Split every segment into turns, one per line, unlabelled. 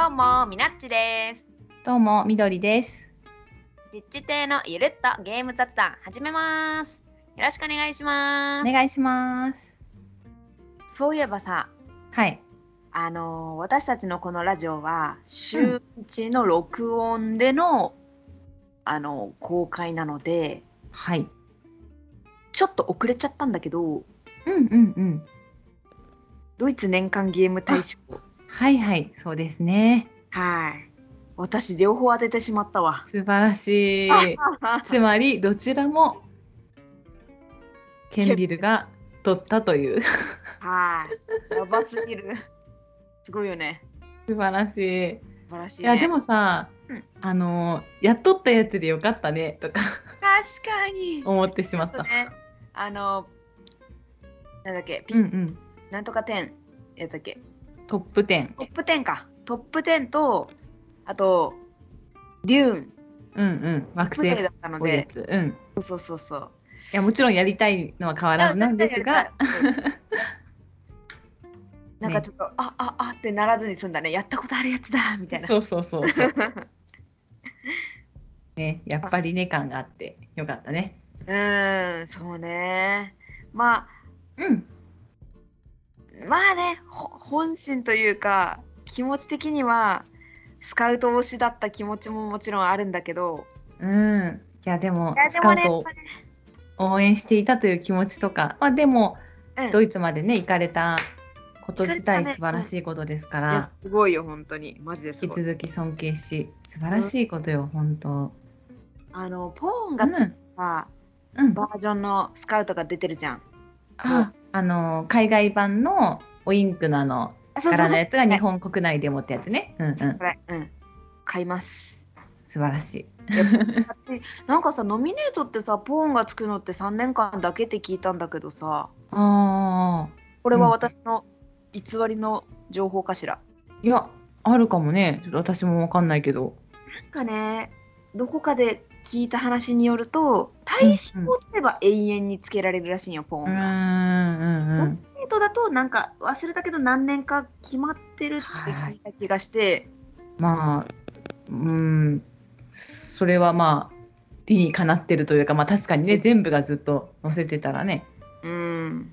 どうも、みなっちです。
どうも、みどりです。
実地亭のゆるっとゲーム雑談始めます。よろしくお願いします。
お願いします。
そういえばさ、
はい。
あのー私たちのこのラジオは週一の録音での、あのー公開なので、
はい。
ちょっと遅れちゃったんだけど、
うんうんうん。
ドイツ年間ゲーム大賞。
はいはい、そうですね。
はい。私両方当ててしまったわ。
素晴らしい。つまり、どちらも、ケンビルが取ったという。
はい。やばすぎる。すごいよね。
素晴らしい。
素晴らしい、
い
ね。
や、でもさ、
うん
あの、やっとったやつでよかったね、とか
確かに。
思ってしまった。
ね、あの、なんだっけ、ピ
うんうん。
なんとか10やったっけ、
トップ10。
トップ10か。トップ10と、あと、デューン、
うんうん。惑星っ
だったので。
うん。い
そうそうそう。
や、もちろんやりたいのは変わらずなんですが、
なんかちょっと、あああってならずに済んだね。やったことあるやつだみたいな。
そうそうそうそう。ね、やっぱりね感があってよかったね。
うーん、そうね。ま
うん。
あ、まあね、ほ本心というか、気持ち的には、スカウト推しだった気持ちももちろんあるんだけど、
うん。いやでもスカウトを応援していたという気持ちとか、まあでも
うん。
ドイツまでね行かれたこと自体素晴らしいことですから、
すごいよ本当に。マジです
引き続き尊敬し素晴らしいことよ、本当。
あのポーンが
うん。
バージョンのスカウトが出てるじゃん、
あ、あの海外版のオインクのあの柄のやつが日本国内でもってやつね。うんうん。
これうん買います
素晴らしい。
なんかさノミネートってさポーンがつくのって3年間だけって聞いたんだけどさ
ああ。
これは私の偽りの情報かしら、
いやあるかもね。ちょっと私もわかんないけど。
なんかねどこかで聞いた話によると大使を取れば永遠につけられるらしいんよポーンが。
うんうん
トだとなんか忘れたけど何年か決まってるって聞いた気がして、
まあ、うん、それはまあ、理にかなってるというか、まあ確かにね、全部がずっと載せてたらね、
うん。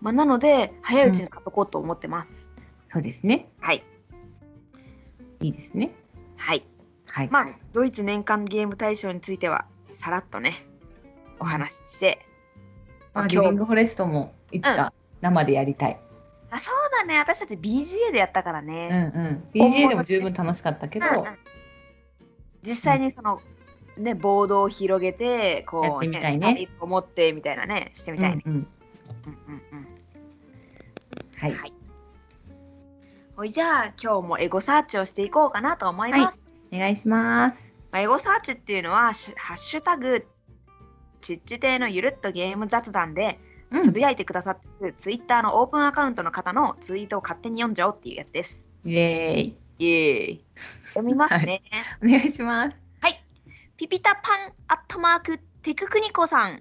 まあ、なので、早いうちに買っとこうと思ってます。
そうですね。
はい。
いいですね。
はい。
はい。
まあ、ドイツ年間ゲーム大賞については、さらっとね、お話しして。
まあ、
今日
リビングフォレストもいつか生でやりたい。
あ、そうだね。私たち BGA でやったから
うん
ね。
うん。BGA でも十分楽しかったけど、
うんうん実際にその、ね、ボードを広げて、こう、
やってみたいね
タイプを持ってみたいなね、してみたいね。
うんうん。
うんうんうん
はい。
はいじゃあ、今日もエゴサーチをしていこうかなと思います。
お願いします。
まあ、エゴサーチっていうのは、ハッシュタグ、ちっち亭のゆるっとゲーム雑談で、
うん
つぶやいてくださってるツイッターのオープンアカウントの方のツイートを勝手に読んじゃおうっていうやつです。
イエーイ。
イエーイ。読みますね。
お願いします。
ピピタパンアットマークテククニコさん。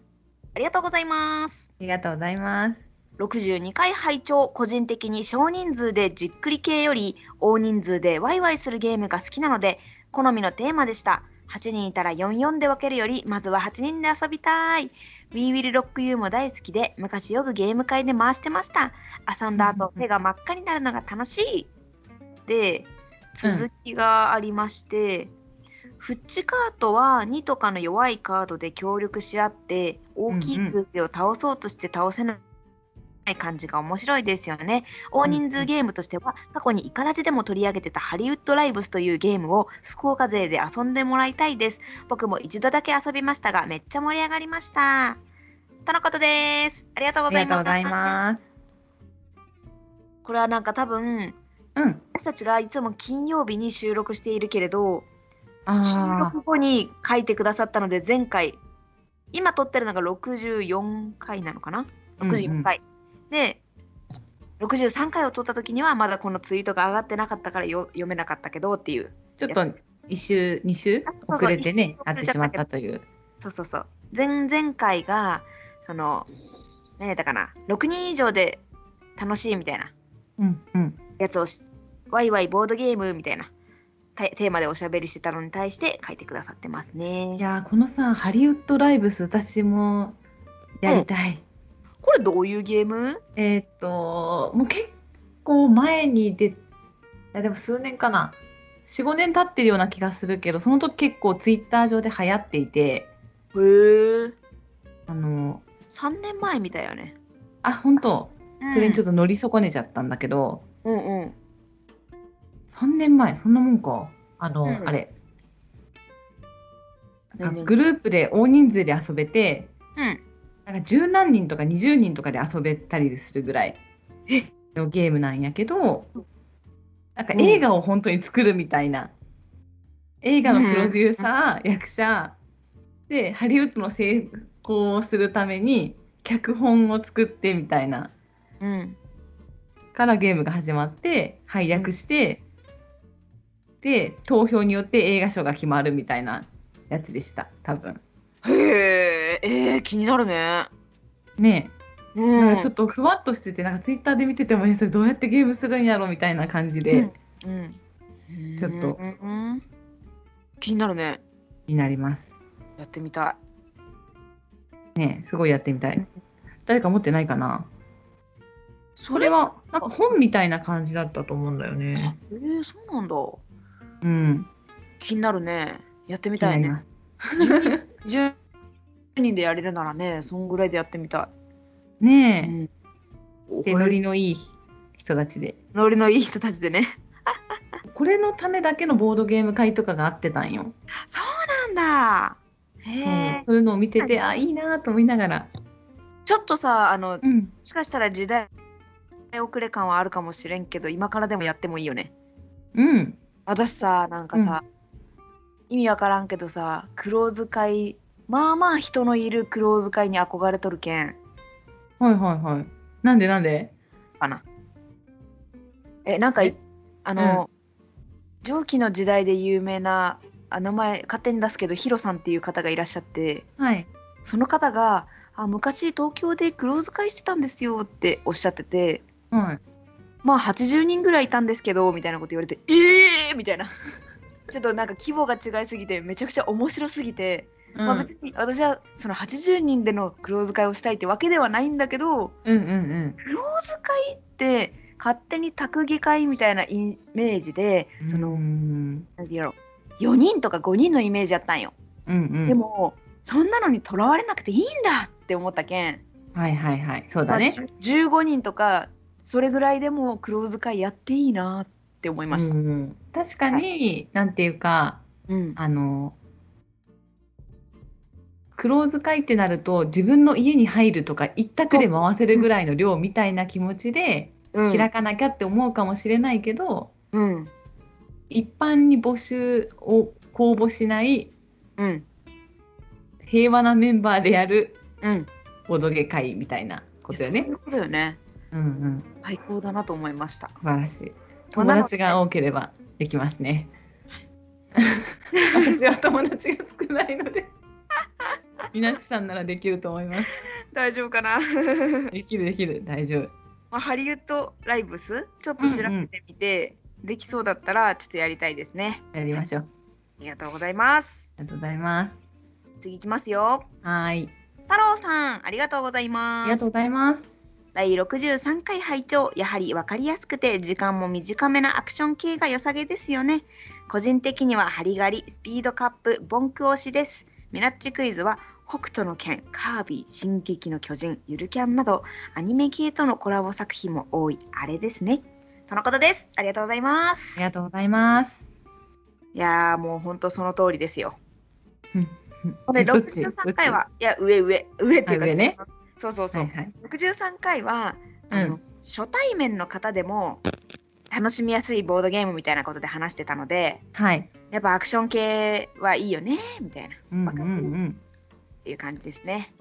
ありがとうございます。
ありがとうございます。
62回拝聴個人的に少人数でじっくり系より大人数でワイワイするゲームが好きなので好みのテーマでした。8人いたら44で分けるよりまずは8人で遊びたい。We Will Rock You も大好きで昔よくゲーム会で回してました。遊んだ後手が真っ赤になるのが楽しい。で続きがありまして、フッチカートは2とかの弱いカードで協力し合って大きい数字を倒そうとして倒せない感じが面白いですよね。大人数ゲームとしては過去にイカラジでも取り上げてたハリウッドライブスというゲームを福岡勢で遊んでもらいたいです。僕も一度だけ遊びましたがめっちゃ盛り上がりました。とのことです。ありがとう
あ
ございます。
りがとうございます。
これはなんか多分
うん。
私たちがいつも金曜日に収録しているけれど収
あ
録後に書いてくださったので前回今撮ってるのが64回なのかな？64回、で63回を撮った時にはまだこのツイートが上がってなかったからよ読めなかったけどっていう
ちょっと一週二週遅れてね
一週
会ってしまったという。
そうそうそう前々回がその何やったかな6人以上で楽しいみたいな
うんうん。
やつをしワイワイボードゲームみたいなテテーマでおしゃべりしてたのに対して書いてくださってますね
い。やーこのさハリウッドライブス私もやりたい。
これどういうゲーム？
えーっともう結構前に出いやでも数年かな45年経ってるような気がするけどその時結構ツイッター上で流行っていて
へえ。
あの
3年前みたいよね。
あ本当それにちょっ
と。
と乗り損ねちゃったんだけど、
うんうん。
3年前そんなもんかあの、
うん
あれなんかグループで大人数で遊べて
うん。
なんか十何人とか20人とかで遊べたりするぐらい
え
のゲームなんやけどなんか
うん。
映画を本当に作るみたいな、映画のプロデューサー、役者でハリウッドの成功をするために脚本を作ってみたいな
うん。
からゲームが始まって配役して、で投票によって映画賞が決まるみたいなやつでした多分。
へえ、えー、気になるね。
ねえ
う
なんかちょっとふわっとしててなんかツイッターで見ててもえそれどうやってゲームするんやろみたいな感じで、
うん。
ちょっと
うんうん気になるね。
になります
やってみたい。
ねえすごいやってみたい誰か持ってないかな？
そ
これはなんか本みたいな感じだったと思うんだよね
えー、そうなんだ。
うん
気になるね。やってみたいね
気になりま。す
10人でやれるならね、そんぐらいでやってみたい。
ね
うん
ノリのいい人たちで
ノリのいい人たちでね。
これのためだけのボードゲーム会とかがあってたんよ
そうなんだ。へえ。
そういうのを見ててあいいなと思いながら
ちょっとさ、あの、も
うん
しかしたら時代遅れ感はあるかもしれんけど、今からでもやってもいいよね。
うん
私さ、なんかさ、意味わからんけどさ、黒使い、まあまあ人のいる黒使いに憧れとるけん。
はいはいはい。なんでなんで？
かな。え、なんかあの、上記の時代で有名な、あ名前勝手に出すけど、ヒロさんっていう方がいらっしゃって、
はい。
その方が、あ昔東京で黒使いしてたんですよっておっしゃってて、
はい。
まあ80人ぐらいいたんですけどみたいなこと言われてえーみたいな。ちょっとなんか規模が違いすぎてめちゃくちゃ面白すぎて、まあ、
うん
別に私はその80人での黒使いをしたいってわけではないんだけど
うんうんうん。
黒使いって勝手に卓技会みたいなイメージでその、
うん。
なんていうの4人とか5人のイメージやったんよ、
うんうん。
でもそんなのにとらわれなくていいんだって思ったけん。
はいはいはい。そうだね、
15人とかそれぐらいでも黒使いやっていいなって思いました。
うんうん。確かに、なんていうか
うん。
あの黒使いってなると自分の家に入るとか一択で回せるぐらいの量みたいな気持ちで
うん
開かなきゃって思うかもしれないけど、
うん
一般に募集を公募しない
うん
平和なメンバーでやる
うん
ボドゲ会みたいなことよね
そうい。うことよね。
うんうん、
最高だなと思いました。
素晴らしい。
まあ
友達が多ければできますね。私は友達が少ないので。みなちさんならできると思います。
大丈夫かな？
できるできる大丈夫。
まあ、ハリウッドライブスちょっと調べてみて、できそうだったらちょっとやりたいですね。
やりましょう。
ありがとうございます。
ありがとうございます。
次いきますよ。
はーい。
太郎さん、ありがとうござい
あ
ます。
りがとうございます。
第63回拝聴やはり分かりやすくて時間も短めなアクション系が良さげですよね個人的にはハリガリスピードカップボンク推しですミナッチクイズは北斗の拳カービィ進撃の巨人ゆるキャンなどアニメ系とのコラボ作品も多い。あれですね。とのことです。ありがとうございま
あ
す
りがとうございます。
いやーもう本当その通りですよ。
うん。
これ
どっち
？63回はいや上上上っていうか
ね。
そうそうそう、
はいはい。
63回は、
うん。
初対面の方でも楽しみやすいボードゲームみたいなことで話してたので
はい。
やっぱアクション系はいいよねみたいな。っ
うんうんうん。
ていう感じですね。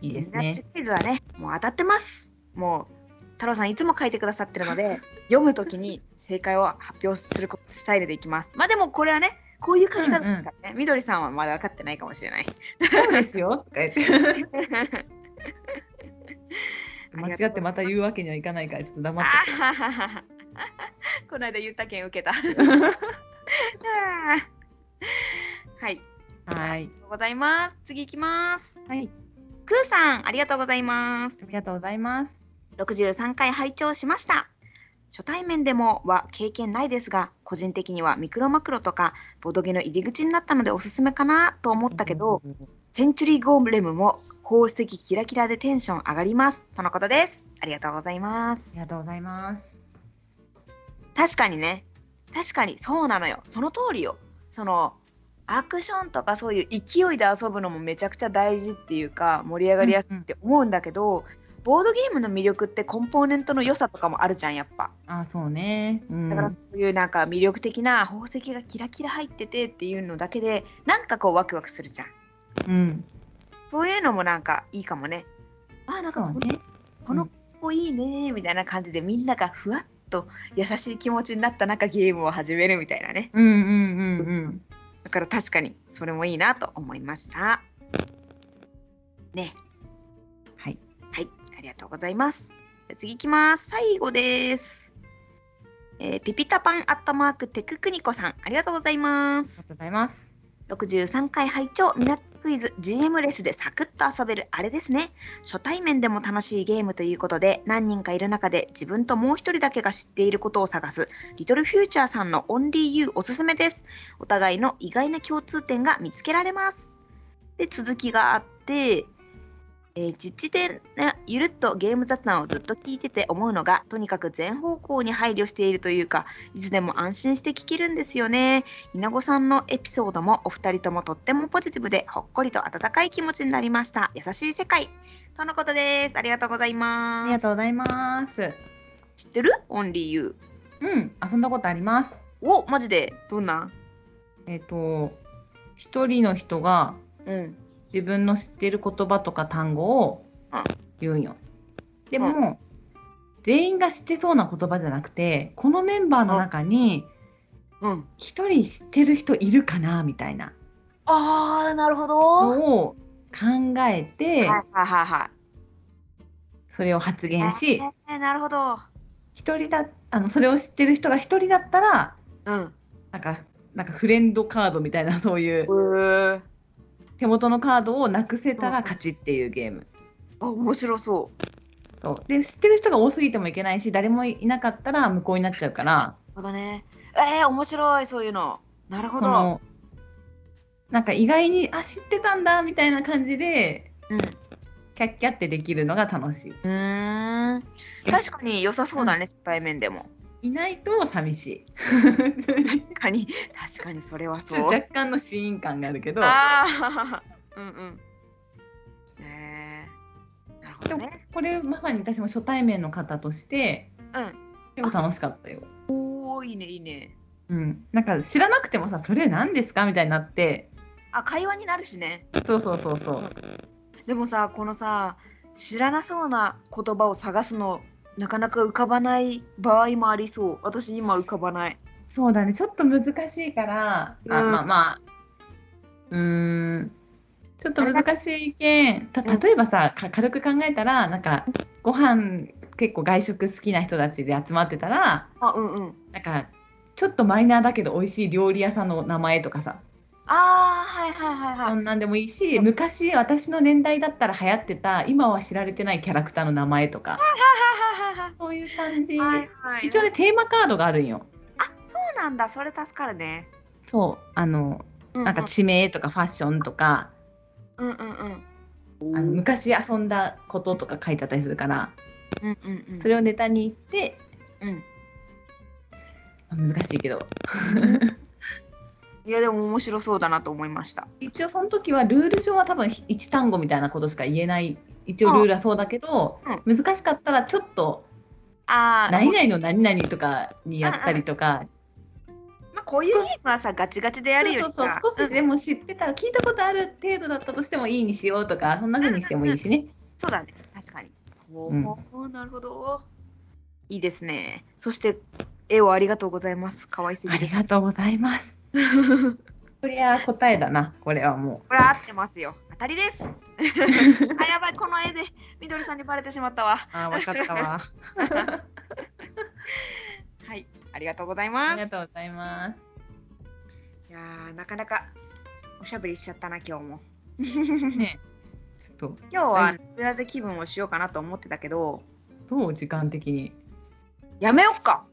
いいです
ミナッチ
ね。
クイズはねもう当たってます。もう太郎さんいつも書いてくださってるので 読むときに正解を発表するスタイルでいきます。まあでもこれはねこういう書き方ですからね、みどりさんはまだ分かってないかもしれない。
そうですよ。とか言って。間違ってまた言うわけにはいかないからちょっと黙っ
あはははこの間言った件受けた。ございます。次行きます。
はい
クーさん、ありがとうございます。
ありがとうございます
63回拝聴しました。初対面でもは経験ないですが、個人的にはミクロマクロとかボドゲの入り口になったのでおすすめかなと思ったけど、センチュリーゴーレムも宝石キラキラでテンション上がります。とのことです。ありがとうございます
あ。りがとうございます
確かにね確かにそうなのよその通りよそのアクションとかそういう勢いで遊ぶのもめちゃくちゃ大事っていうか盛り上がりやすいって思うんだけど、ボードゲームの魅力ってコンポーネントの良さとかもあるじゃんやっぱ。
あそうね。うん。
だからそういうなんか魅力的な宝石がキラキラ入っててっていうのだけでなんかこうワクワクするじゃん。
うん。
そういうのもなんかいいかもね。あーなんかこ
ね
この子いいねみたいな感じでみんながふわっと優しい気持ちになった中ゲームを始めるみたいなね。
うんうんうんうん
だから確かにそれもいいなと思いました。ね。
はい
はい、ありがとうございます。じゃあ次いきます。最後です。えーピピタパンアットマークテククニコさん、ありがとうございます
ありが。とうございます
63回拝聴ミナッツクイズ GM レスでサクッと遊べるあれですね。初対面でも楽しいゲームということで何人かいる中で自分ともう一人だけが知っていることを探すリトルフューチャーさんのオンリーユーおすすめです。お互いの意外な共通点が見つけられます。で続きがあってえー実地で、ね、ゆるっとゲーム雑談をずっと聞いてて思うのがとにかく全方向に配慮しているというかいつでも安心して聞けるんですよね。稲子さんのエピソードもお二人ともとってもポジティブでほっこりと温かい気持ちになりました。優しい世界。とのことです。ありがとうござい
あ
ます。
りがとうございます。
知ってる？オンリーユ
うん。遊んだことあります。
ーおマジで。どんな？
えっ、と一人の人が
うん
自分の知ってる言葉とか単語を
うん
言うんよ。でも、全員が知ってそうな言葉じゃなくてこのメンバーの中に
うん。
一人知ってる人いるかなみたいな
あーなるほど。
を考えて、
はいはいはい
それを発言し
えーなるほど。
一人だあのそれを知ってる人が一人だったら
うん。
なんかなんかフレンドカードみたいなそういう手元のカードをなくせたら勝ちっていうゲーム。
あ面白そ
そう。で知ってる人が多すぎてもいけないし誰もいなかったら無効になっちゃうから。
うそうだね。えー、面白いそういうの。なるほど。
そのなんか意外にあ知ってたんだみたいな感じで
うん。
キャッキャってできるのが楽し
うーん。確かに良さそうだね、初対面でも
い。いないと寂しい。
確かに。確かにそれはそう。
若干のシーン感があるけど。
ああうんうん。ねえ。なるほどね。
これまさに私も初対面の方として
うん。
結構楽しかったよ。
おーいいねいいね。
うん、なんか知らなくてもさそれ何ですかみたいになって。
あ会話になるしね。
そうそうそうそう。
でもさこのさ知らなそうな言葉を探すのなかなか浮かばない場合もありそう。私今浮かばない。
そうだね。ちょっと難しいから、あ
うん。
まあまあ。うーん。ちょっと難しい意見例えばさか軽く考えたらなんかご飯結構外食好きな人たちで集まってたら
あうんうん。
なんかちょっとマイナーだけど美味しい料理屋さんの名前とかさ
あーはいはいはいはい。
そんなんでもいいし昔私の年代だったら流行ってた今は知られてないキャラクターの名前とか。
はいはい
そういう感じ、
はいはい
一応ねテーマカードがあるんよ。
あそうなんだ。それ助かるね。
そう。あの
うん
なんか地名とかファッションとか、
うんうんうん。
あの昔遊んだこととか書いてあったりするから、
うんうんうん。
それをネタに言って、
うん。
まあ難しいけど
いやでも面白そうだなと思いました。
一応その時はルール上は多分1単語みたいなことしか言えない一応ルールはそうだけど、難しかったらちょっと
ああ
何々の何々とかにやったりとか、
まあ、こういうゲームはさガチガチでやるより
そう
さ
そうそう。少しでも知ってたら聞いたことある程度だったとしてもいいにしようとかそんな風にしてもいいしね。
そうだね。確かに。お
うん。
お、なるほど。いいですね。そして絵をありがとうございます。可愛すぎ
あ
る
りがとうございます。これは答えだな。これはも
これ合ってますよ。当たりです。あやばいこの絵でみどりさんにバレてしまったわ。
う。あ分かったわ。
はいありがとうござい
あ
ます。
りがとうございます。
いやーなかなかおしゃべりしちゃったな今日も。
ね。ちょっと
今日は
はい
夏らぜ気分をしようかなと思ってたけど。
どう時間的に？
やめよっか。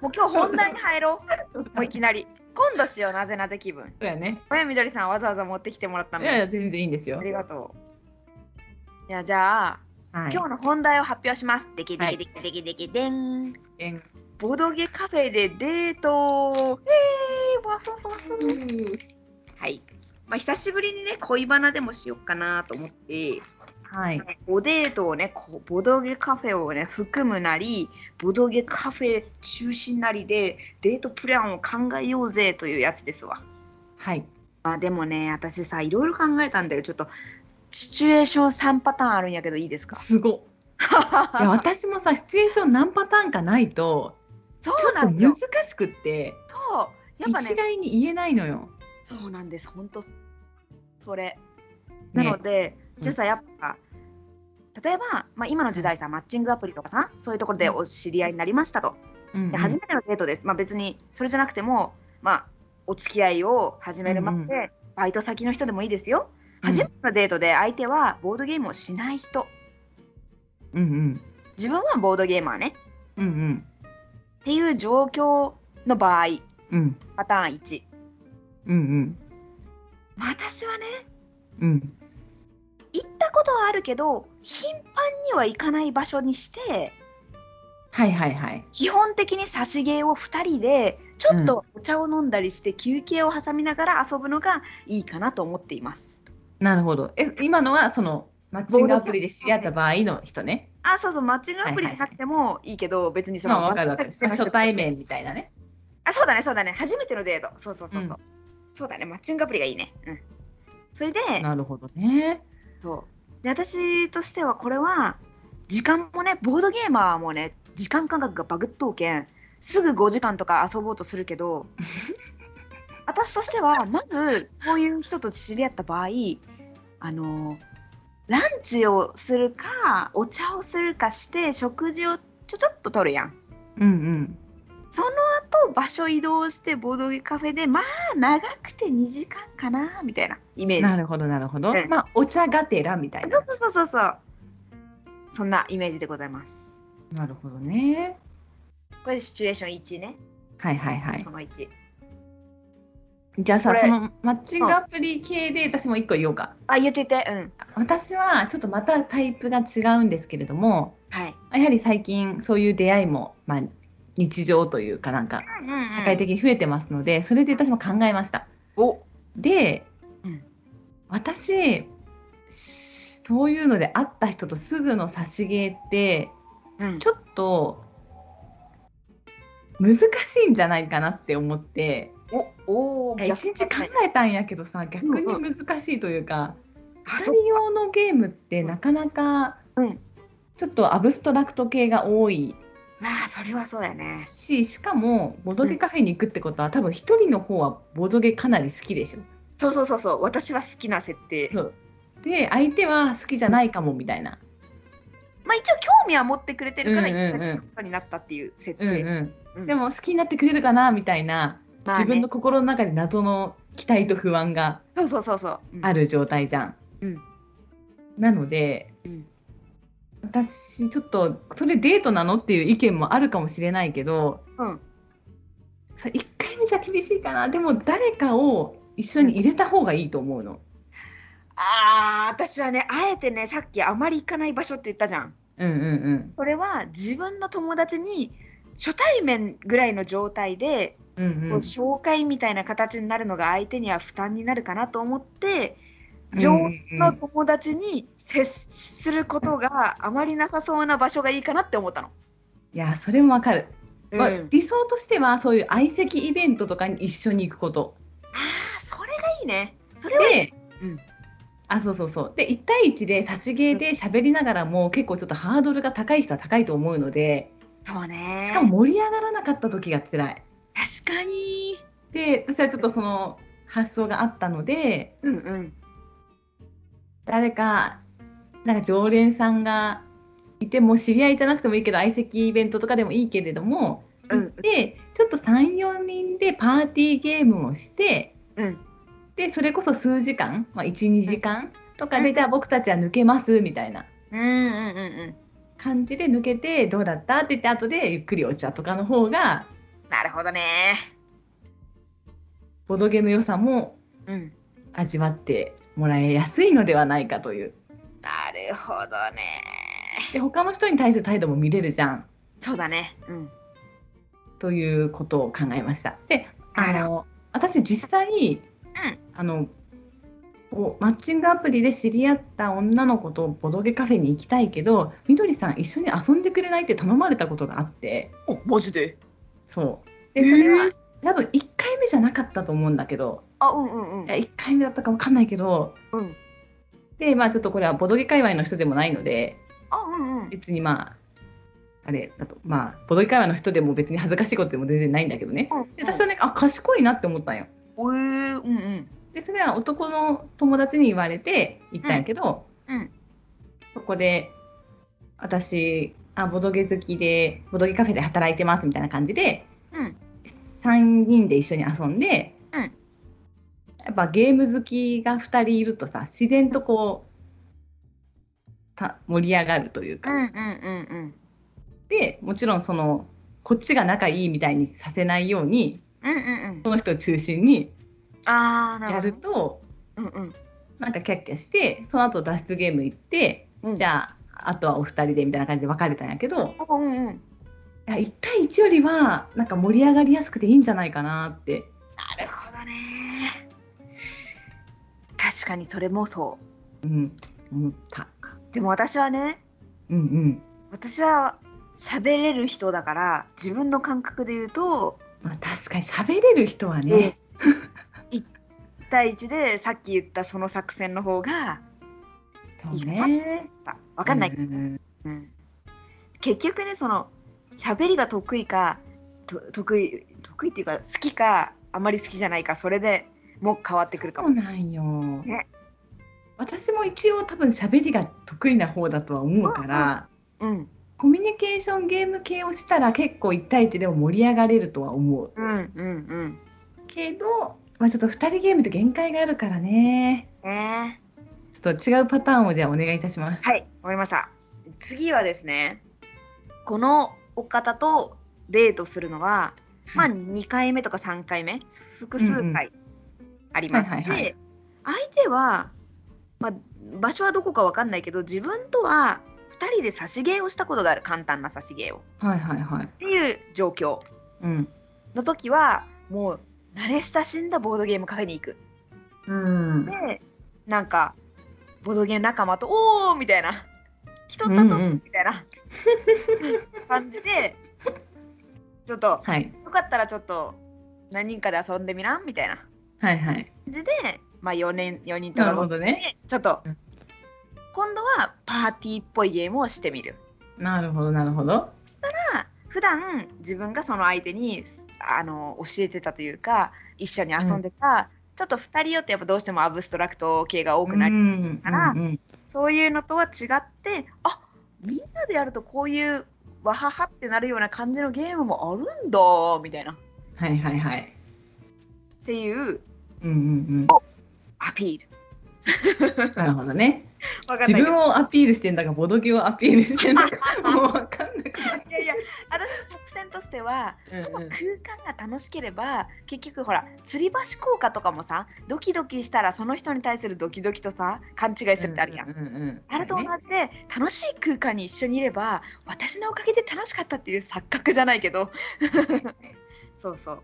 もう今日本題に入ろう。
そう
もういきなり今度しようなぜなぜ気分。
やね。
これみどりさんわざわざ持ってきてもらったの
いやいや全然いいんですよ。
あ。りがとう。いやじゃあ、
はい。
今日の本題を発表します。できできできできできでん。
えん。
ボドゲカフェでデート。えー、わふわふはい。まあ久しぶりにね恋バナでもしようかなと思って
はい。
おデートをねこうボドゲカフェをね含むなりボドゲカフェ中心なりでデートプランを考えようぜというやつですわ。
はい。
まあでもね私さいろいろ考えたんだけどちょっとシチュエーション3パターンあるんやけどいいですか？
すごっ。いや私もさシチュエーション何パターンかないと
そう
ちょっと難
なんよ。
しくって
そうやっぱね
一概に言えないのよ。
そうなんです本当それ。なので、
うん
じゃあさやっぱ例えば、まあ、今の時代さマッチングアプリとかさそういうところでお知り合いになりましたと。
うんうん。
で初めてのデートです、まあ、別にそれじゃなくても、まあ、お付き合いを始めるまで、
うん。う
バイト先の人でもいいですよ。
うん。
初めてのデートで相手はボードゲームをしない人。
うんうん。
自分はボードゲーマーね。
うんうん。
っていう状況の場合
うん。
パターン1
うんうん。
私はね
うん
行ったことはあるけど頻繁には行かない場所にして
はいはいはい。
基本的に差し芸を2人でちょっとお茶を飲んだりして休憩を挟みながら遊ぶのがいいかなと思っています。
なるほど。え今のはそのマッチングアプリで知り合った場合の人ね。
あ、そうそう、マッチングアプリじゃなくてもいいけど、別にその、
まあわかるわかる。まあ初対
面。
面みたいなね。
あ、そうだね、そうだね。初めてのデート。そうそうそうそう。
うん
そうだね、マッチングアプリがいいね。うん。それで、
なるほどね。
そう。で、私としてはこれは、時間もね、ボードゲーマーもね、時間感覚がバグっとうけん、すぐ5時間とか遊ぼうとするけど、私としては、まず、こういう人と知り合った場合、あの、ランチをするか、お茶をするかして、食事をちょちょっと取るやん。
うんうん。
その後場所移動してボードゲーカフェでまあ長くて2時間かなみたいなイメージ。
なるほどなるほど
うん。
まあお茶がてらみたいな
そう。そうそうそうそんなイメージでございます。
なるほどね。
これシチュエーション1ね。
はいはいはい
そ。の1。
じゃあさそのマッチングアプリ系で私も一個言おうか。
あ、言ってて。うん。
私はちょっとまたタイプが違うんですけれども、
はい。
やはり最近そういう出会いもまあ日常というかなんか社会的に増えてますので、それで私も考えました。
お。
で、
うん。
私しそういうので会った人とすぐの差し芸って
うん。
ちょっと難しいんじゃないかなって思って。
おお
いや一日考えたんやけどさ逆に難しいというか、
う
二人用のゲームってなかなか
うん。
ちょっとアブストラクト系が多い
あー、それはそうやね。
ししかもボドゲカフェに行くってことは、多分一人の方はボドゲかなり好きでしょ。
そうそうそうそう。私は好きな設定。
そうで相手は好きじゃないかもみたいな。
まあ一応興味は持ってくれてるから
うんうんうん
一緒になったっていう設
うん
定。
うん、
うん
でも好きになってくれるかなみたいな、
まあね
自分の心の中で謎の期待と不安が
そうそうそうそう。うん
ある状態じゃん。
うん
なので
うん
私ちょっとそれデートなのっていう意見もあるかもしれないけど
うん。
さ1回目じゃ厳しいかなでも誰かを一緒に入れた方がいいと思うの。
ああ、私はね、あえてね、さっきあまり行かない場所って言ったじゃん。
うんうんうん
それは自分の友達に初対面ぐらいの状態で、
うん
う
ん
紹介みたいな形になるのが相手には負担になるかなと思って、
うん
上
うん
手の友達に接することがあまりなさそうな場所がいいかなって思ったの。
いやそれもわかる、まあ
うん
理想としてはそういう相席イベントとかに一緒に行くこと
ああ、それがいいね。それはいうん
あそうそうそうで1対1で差し芸で喋りながらも結構ちょっとハードルが高い人は高いと思うので
そうね。
しかも盛り上がらなかった時が辛い
確かに。
で私はちょっとその発想があったので
うんうん。
誰かなんか常連さんがいても知り合いじゃなくてもいいけど相席イベントとかでもいいけれども
うん。
でちょっと34人でパーティーゲームをして
うん。
でそれこそ数時間、まあ、12時間とかで、
うん。
じゃあ僕たちは抜けますみたいな
うんうんうん。
感じで抜けてどうだったって言って後でゆっくりお茶とかの方が
なるほどね。
ボドゲの良さも
うん。
味わってもらいやすいのではないかという。
なるほどね。
で他の人に対する態度も見れるじゃん。
そうだね。うん。
ということを考えました。であの私実際、
ん。
あのマッチングアプリで知り合った女の子とボドゲカフェに行きたいけどみどりさん一緒に遊んでくれないって頼まれたことがあって。
おマジで？
そう。でそれは、多分1回目じゃなかったと思うんだけど。
あうんうんうん。
いや1回目だったか分かんないけど。
うん。
でまあちょっとこれはボドゲ界隈の人でもないので。
あうんうん。
別にまああれだと。まあボドゲ界隈の人でも別に恥ずかしいことでも全然ないんだけどね。で私はねあ賢いなって思ったんよ。
うんえー、うんうん。
でそれは男の友達に言われて行ったんやけど、
うん。
そこで私あボドゲ好きでボドゲカフェで働いてますみたいな感じで。
うん
3人で一緒に遊んで、
うん。
やっぱゲーム好きが2人いるとさ自然とこうた盛り上がるというか、
うんうんうんうん。
でもちろんそのこっちが仲いいみたいにさせないように
うんうんうん。
その人を中心にや
ああなる
と。
うんうん。
なんかキャッキャしてその後脱出ゲーム行って、
うん。
じゃああとはお二人でみたいな感じで別れたんやけど
あうんうん
いや1対1よりはなんか盛り上がりやすくていいんじゃないかなって。
なるほどね。確かにそれもそ
う。ん思った。
うでも私はね
うんうん。
私は喋れる人だから自分の感覚で言うと
まあ、確かに喋れる人はね、
1対1でさっき言ったその作戦の方が
そうね。
さ分かんない、
うん。
うん。結局ねその喋りが得意かと得意得意っていうか好きかあまり好きじゃないかそれでもう変わってくるかも。
そうなんよ、
ね
私も一応多分喋りが得意な方だとは思うから、
うん
コミュニケーションゲーム系をしたら結構1対1でも盛り上がれるとは思う。
うんうんうん。
けど、まあ、ちょっと2人ゲームって限界があるからね
ね
ちょっと違うパターンをじゃあお願いいたします。
はいわかりました。次はですねこのお方とデートするのは、まあ2回目とか3回目複数
うん
回あります
はいはいはい
で相手は、まあ、場所はどこかわかんないけど自分とは2人で差し芸をしたことがある簡単な差し芸を
はいはいはい。
っていう状況
うん。
の時はもう慣れ親しんだボードゲームカフェに行く。
うん。
でなんかボードゲーム仲間と「おー!」みたいな「人だと」
うんうん
みたいな感じでちょっと
はい。
よかったらちょっと何人かで遊んでみなみたいな
はいはい。
感じで、まあ、4, 年4人とか5
なるほどね。
ちょっと、
うん
今度はパーティーっぽいゲームをしてみる。
なるほどなるほど。
まあ普段自分がその相手にあの教えてたというか一緒に遊んでた、ちょっと2人よってやっぱどうしてもアブストラクト系が多くなり、
うん
から
うんうん
そういうのとは違ってあみんなでやるとこういうわははってなるような感じのゲームもあるんだみたいなっ
はいはいはい。
ていう
うんうん
アピール。
うん。なるほどね。自分をアピールしてんだか、ボドゲをアピールしてんだか、もうわかんなくなっ
いやいや私の作戦としては、
うんうん。
その空間が楽しければ結局ほら吊り橋効果とかもさドキドキしたらその人に対するドキドキとさ勘違いするってあるやん。
うんうんうん
あれと同じで楽しい空間に一緒にいれば私のおかげで楽しかったっていう錯覚じゃないけど。そうそう。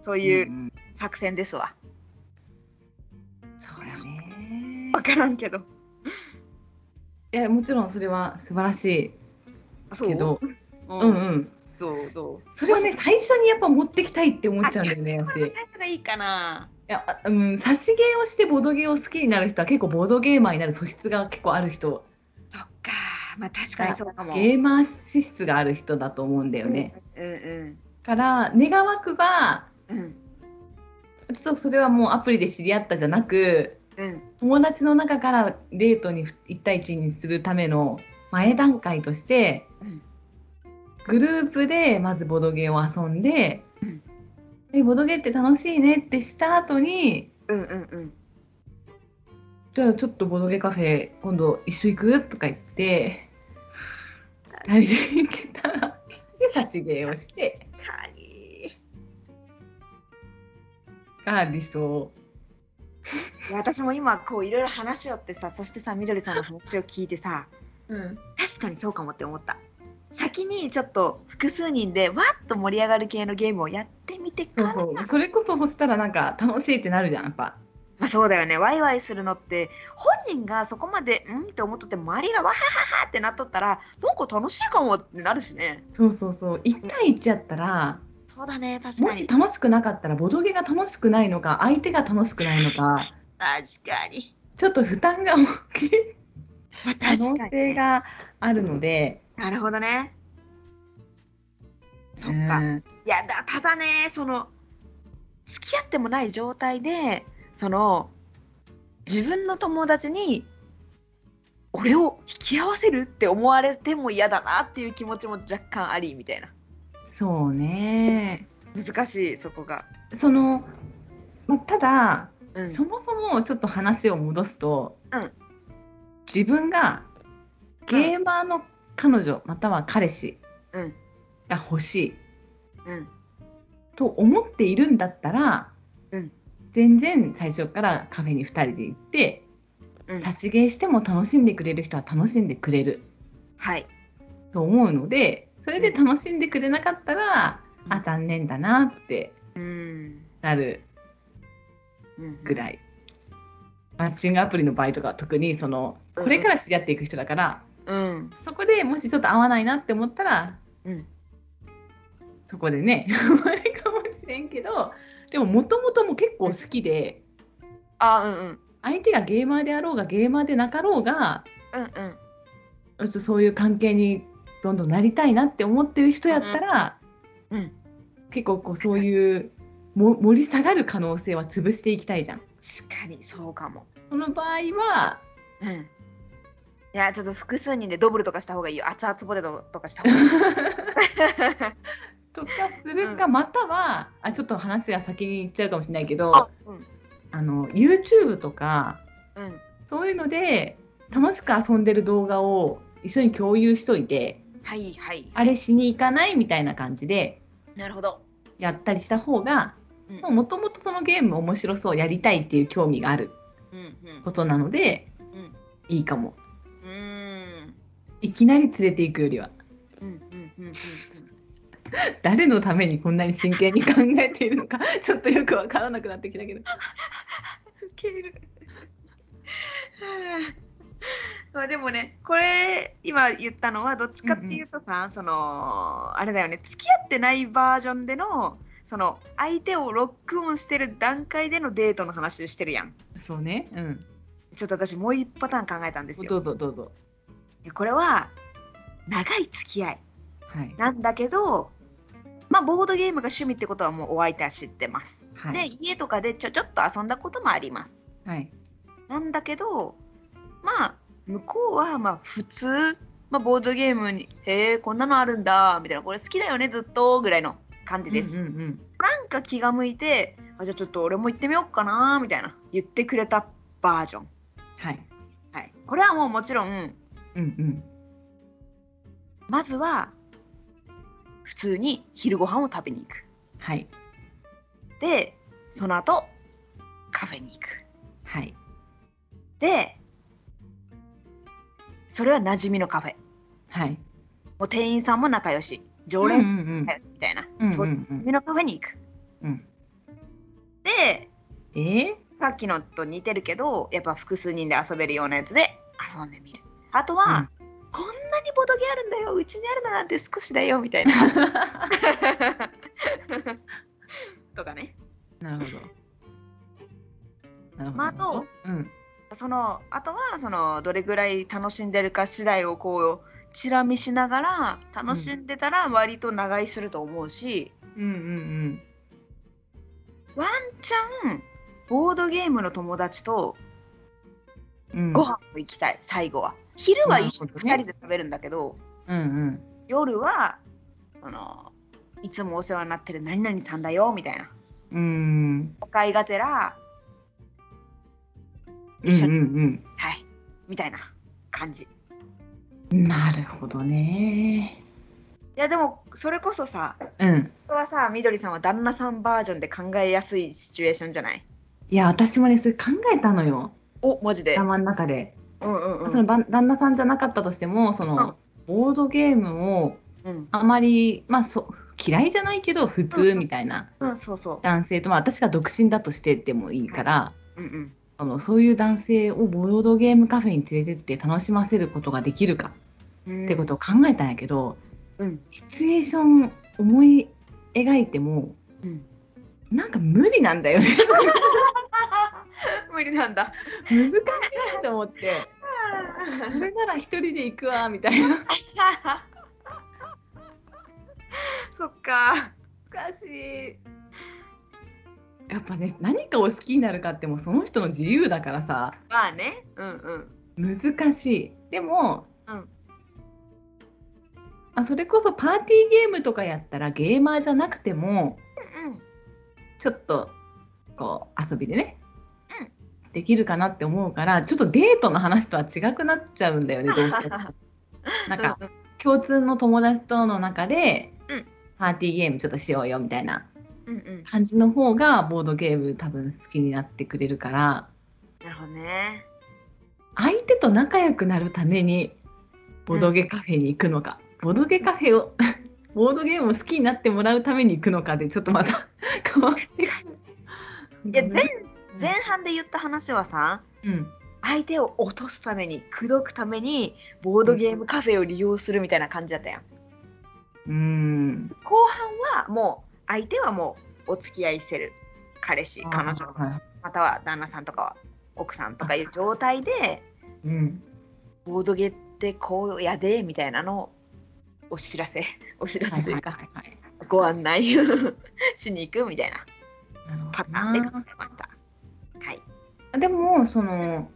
そういうん
ん。
作戦ですわ。
そうだね。
分からんけど。
いやもちろんそれは素晴らしいけど、
う
うんうん。
どう？どう？
それをね最初にやっぱ持ってきたいって思っちゃうんだよね
最初がいいかな。
やあうん差しゲーをしてボドゲを好きになる人は結構ボードゲーマーになる素質が結構ある人、
そっか。まあ確かにそうかも。
ゲーマー資質がある人だと思うんだよね。
うんうん
から願わくば
うんうん。
ちょっとそれはもうアプリで知り合ったじゃなく
うん。
友達の中からデートに1対1にするための前段階として
うん。
グループでまずボドゲを遊んで、
うん。
でボドゲって楽しいねってした後に
うんうんうん。
じゃあちょっとボドゲカフェ今度一緒行く？とか言って二人で行けたらで差し芸をして。が理想。
いや私も今こういろいろ話をってさそしてさみどりさんの話を聞いてさ
うん、
確かにそうかもって思った。先にちょっと複数人でわっと盛り上がる系のゲームをやってみてから
そうそう。それこそそしたらなんか楽しいってなるじゃんやっぱ。
まあ、そうだよね。ワイワイするのって本人がそこまでうんって思っとっても周りがわはははってなっとったらなんか楽しいかもってなるしね。
そうそうそう。1対1やったら
そうだね確か
も
に
し楽しくなかったらボドゲが楽しくないのか相手が楽しくないのか
確かに、
ちょっと負担が大きい
まあ、
可能性があるので。
なるほどね。そっか、
うん。
いやだただねその付き合ってもない状態でその自分の友達に俺を引き合わせるって思われても嫌だなっていう気持ちも若干ありみたいな。
そうね。
難しいそこが、
その、まあ、ただ
うん、
そもそもちょっと話を戻すと、
うん。
自分がゲーマーの彼女または彼氏
うん。
が欲しい
うん。
と思っているんだったら、
うん。
全然最初からカフェに2人で行って
うん。
差し芸しても楽しんでくれる人は楽しんでくれる
はい。
と思うのでそれで楽しんでくれなかったら、
うん。
あ残念だなって
うん。
なる
うん
ぐらい。マッチングアプリの場合とかは特にその
うん
これから知り合っていく人だから、
うん。
そこでもしちょっと合わないなって思ったら、
うん。
そこでね終わりかもしれんけどでももともとも結構好きで
あうんうん。
相手がゲーマーであろうがゲーマーでなかろうが
うんうん。
そういう関係にどんどんなりたいなって思ってる人やったら、
うん
結構こうそういうも盛り下がる可能性は潰していきたいじゃん。
確かにそうかも。
その場合は
うん。いやちょっと複数人でドブルとかした方がいいよ。熱々ポテトとかした方がいい。
とかするか、またはあちょっと話が先に行っちゃうかもしれないけ
あ
ど
うん。
あの YouTube とか
うん。
そういうので楽しく遊んでる動画を一緒に共有しといて
はいはい。
あれしに行かないみたいな感じで
なるほど。
やったりした方が
うん
もともとそのゲーム面白そうやりたいっていう興味がある
うんうん。
ことなので
うん
いいかも。
うーん。
いきなり連れていくよりは。
うんうんうんうんうん。
誰のためにこんなに真剣に考えているのか ちょっとよくわからなくなってきたけど。
ウケる。まあでもねこれ今言ったのはどっちかっていうとさ、そのあれだよね付き合ってないバージョンでのその相手をロックオンしてる段階でのデートの話してるやん。
そうね。うん。
ちょっと私もう一パターン考えたんです
ど
よ
うぞどうぞ。
でこれは長い付き合い。
はい。
なんだけどまあボードゲームが趣味ってことはもうお相手は知ってます、
はい。
で家とかでちょちょっと遊んだこともあります。
はい。
なんだけどまあ向こうはまあ普通、まあ、ボードゲームに「へえこんなのあるんだ」みたいな「これ好きだよねずっと」ぐらいの感じです。
うんうんうん
なんか気が向いてあじゃあちょっと俺も行ってみようかなみたいな言ってくれたバージョン。
はい
はい、これはもうもちろん
うんうん
まずは普通に昼ご飯を食べに行く。
はい
でその後カフェに行く。
はい
でそれは馴染みのカフェ。
はい
もう店員さんも仲良し常連みたいな、
うん
そういう
うんうん
馴染みのカフェに行く。
うん
で
え？ー
さっきのと似てるけどやっぱ複数人で遊べるようなやつで遊んでみる。あとは、こんなにボドゲあるんだようちにあるのなんて少しだよみたいな。とかね。
なるほど。なるほど。
まああと
うん。
そのあとはそのどれぐらい楽しんでるか次第をこうチラ見しながら楽しんでたら割と長居すると思うし、
うんうん
ワンチャンボードゲームの友達と
うん。うん
ご飯も行きたい、最後は。昼は一緒に2
なるほどね。
人で食べるんだけど
うんうん。
夜はそのいつもお世話になってる何々さんだよみたいな。
うん。
お買いがてら
うん
一緒に。
うん
はい。みたいな感じ。
うんなるほどね。
いやでもそれこそさ
うん。
これはさみどりさんは旦那さんバージョンで考えやすいシチュエーションじゃない？
いや私もねそれ考えたのよ。
おマジで？
頭の中で、
うんうんうん。
そのば旦那さんじゃなかったとしてもその、ボードゲームを
うん。
あまりまあそ嫌いじゃないけど普通みたいな
うんそうそ
男性と、まあ、私が独身だとしてでもいいから、
ううんうん
そのそういう男性をボードゲームカフェに連れてって楽しませることができるか
うん
ってことを考えたんやけど、
うん。
シチュエーション思い描いても
うん。
なんか無理なんだよね。
無理なんだ。
難しいと思って。それなら一人で行くわみたいな。
そっか。
難しいやっぱね何かを好きになるかってもうその人の自由だからさ。
まあね。うんうん。
難しい。でも、
うん。
あそれこそパーティーゲームとかやったらゲーマーじゃなくても
うん
ちょっとこう遊びでね、
うん。
できるかなって思うからちょっとデートの話とは違くなっちゃうんだよね どうしても。なんか
うん。
共通の友達との中で、
うん。
パーティーゲームちょっとしようよみたいな感じの方がボードゲーム多分好きになってくれるから。
なるほどね
相手と仲良くなるためにボドゲカフェに行くのか、ボドゲカフェを ボードゲームを好きになってもらうために行くのかでちょっとまた変わ
いや前前半で言った話はさ
うん。
相手を落とすために口説くためにボードゲームカフェを利用するみたいな感じだったやん。
うん。
後半はもう相手はもうお付き合いしてる彼氏彼女
はい
または旦那さんとかは奥さんとかいう状態で
うん
ボードゲってこうやでみたいなのをお知らせ お知らせというか、
はいはい
ご案内しに行くみたいなパターンで考えました。はい。
でもその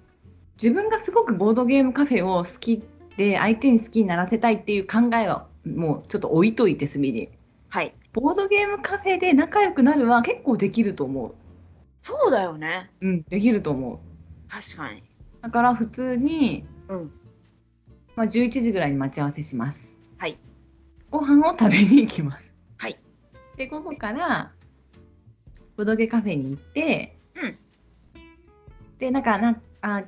自分がすごくボードゲームカフェを好きで相手に好きにならせたいっていう考えはもうちょっと置いといて隅に
はい。
ボードゲームカフェで仲良くなるは結構できると思う
そうだよね。
うんできると思う
確かに。
だから普通に、
うん。
まあ、11時ぐらいに待ち合わせします
はい。
ご飯を食べに行きます
はい。
で午後からボドゲカフェに行って、
うん
でなんかなあ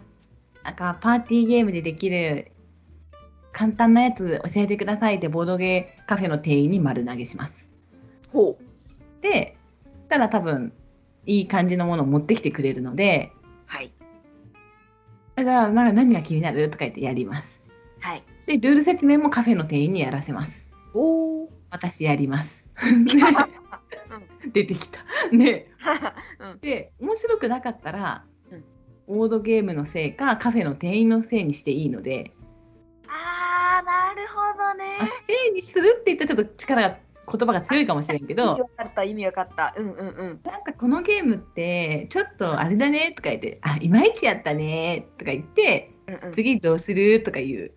なんかパーティーゲームでできる簡単なやつ教えてくださいってボードゲーカフェの店員に丸投げします
ほう。
でたら多分いい感じのものを持ってきてくれるので
はい。
じゃあなんか何が気になるとか言ってやります
はい。
でルール説明もカフェの店員にやらせます
おお。
私やります 出てきたね
うん。
で面白くなかったら、
うん
ボードゲームのせいかカフェの店員のせいにしていいので、
あー、なるほどね
あ。せいにするって言ったらちょっと力が言葉が強いかもしれんけ
意味わ
ど
かった、意味わかった。うんうんうん。
なんかこのゲームってちょっとあれだねとか言って「あいまいちやったね」とか言って
うんうん、
次どうするとかいう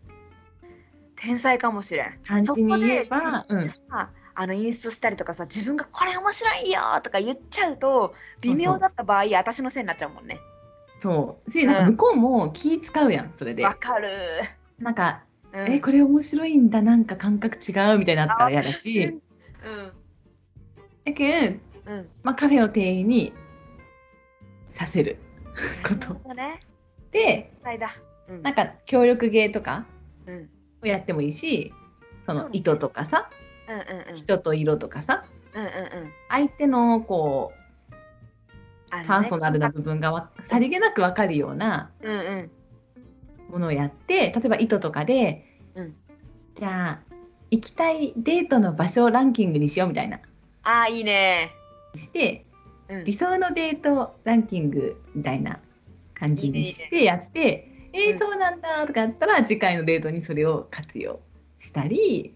天才かもしれん。
感じに言えばうん
ああのインストしたりとかさ自分がこれ面白いよとか言っちゃうと微妙だった場合私のせいになっちゃうもんね。
そうしなんか向こうも気使うやんそれで
わかる。
なんか「
うん、
えこれ面白いんだなんか感覚違う」みたいになったら嫌だしだけど
うんうん。
まあ、カフェの店員にさせること
ね。
で。
うん
なんか協力芸とか
うん
をやってもいいしその糸とかさ
うんうんうん。
人と色とかさ
うんうんうん。
相手のこ
あるね
うパーソナルな部分がわさりげなく分かるような
うんうん。
ものをやって例えば糸とかで、
うん
じゃあ行きたいデートの場所ランキングにしようみたいな。
ああいいね。
して
うん。
理想のデートランキングみたいな感じにしてやってえー、そうなんだとかやったら次回のデートにそれを活用したり。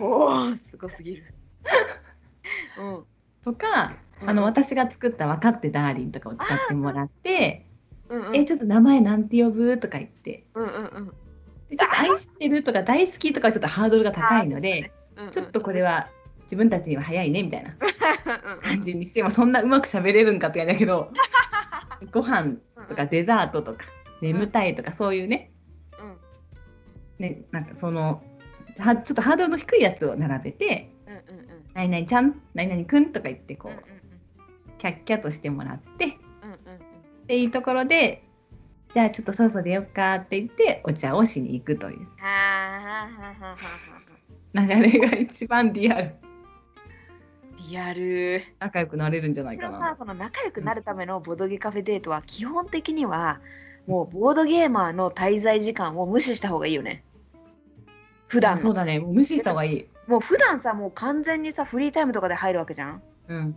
おおすごすぎる。うん。
とかあの私が作った「分かってダーリン」とかを使ってもらって「
うんうん。
えちょっと名前なんて呼ぶ?」とか言って。
うんうんうん
でちょっと愛してるとか大好きとかはちょっとハードルが高いのでちょっとこれは自分たちには早いねみたいな感じにしてもそんなうまく喋れるんかって感じだけど ご飯とかデザートとか眠たいとかそういうね。
うん。
ねなんかそのはちょっとハードルの低いやつを並べて
うんうんうん「
何々ちゃん何々くん」とか言ってこ
う
キャッキャとしてもらって
うんうん。
でいいところでじゃあちょっとそろそろ出ようかって言ってお茶をしに行くという。流れが一番リアル。
リアル。
仲良くなれるんじゃないかな。
その仲良くなるためのボードゲカフェデートは基本的にはもうボードゲーマーの滞在時間を無視した方がいいよね。普段の
そうだね。もう無視した方がいい。
もう普段さもう完全にさフリータイムとかで入るわけじゃん。
うん、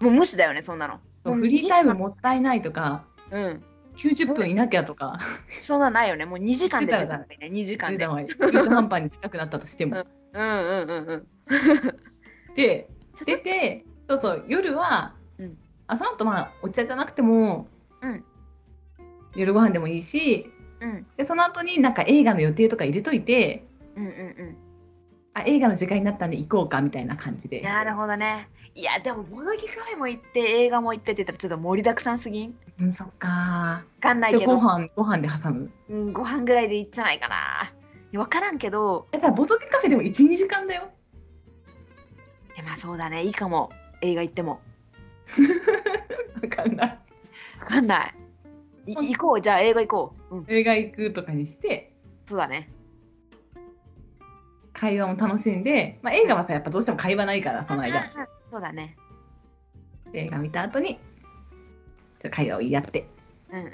もう無視だよねそんなの。
フリータイムもったいないとか。
うん
90分いなきゃとか。
そんなないよね。もう2時間で出たらいいね2時間で。
中途半端に近くなったとしても。
うん。うんうんうん
で出てそうそう夜は、
うん。
あその後まあお茶じゃなくても、
うん。
夜ご飯でもいいし
うん。
でその後になんか映画の予定とか入れといて
うんうんうん
あ映画の時間になったんで行こうかみたいな感じで。
なるほどね。いやでもボードゲカフェも行って映画も行ってって言ったらちょっと盛りだくさんすぎん？わ
うん、そっか。
かんないけど。
飯ご飯で挟む？
うん、ご飯ぐらいでいいんじゃないかな。分からんけど。
えただボトゲカフェでも12時間だよ。
いやまあそうだね。いいかも。映画行っても。
わかんない。
分かんない。い行こう。じゃあ映画行こう。うん。
映画行くとかにして。
そうだね
会話も楽しんで、まあ、映画はさやっぱどうしても会話ないからその間。
そうだね。
映画見た後にちょっと会話を言い合って。
うんうんうん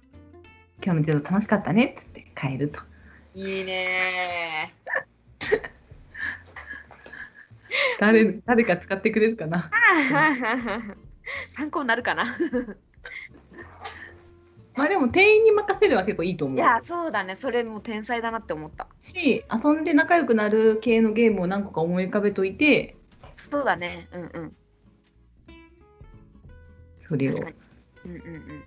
「
今日のデート楽しかったね」っつって帰ると。
いいね。
誰誰か使ってくれるかな。
ー 参考になるかな
まあでも店員に任せるは結構いいと思
いうやそうだね。それも天才だなって思った。
し遊んで仲良くなる系のゲームを何個か思い浮かべといて。
そうだね。うんうん。
それを。
確かに。うんうんうん。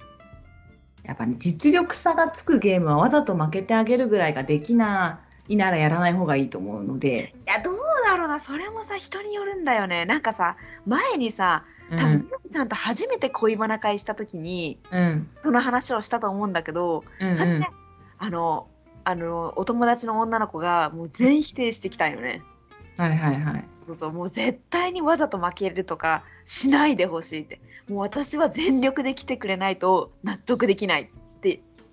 やっぱね実力差がつくゲームはわざと負けてあげるぐらいができないならやらない方がいいと思うので、
いやどうだろうな。それもさ人によるんだよね。なんかさ前にさ
うん。
多分さんと初めて恋バナ会した時に
うん。
その話をしたと思うんだけど、
うん
それねあのあのお友達の女の子がもう全否定してきたんよね。
はいはいはい。
そうそうもう絶対にわざと負けるとかしないでほしいって。もう私は全力で来てくれないと納得できない。って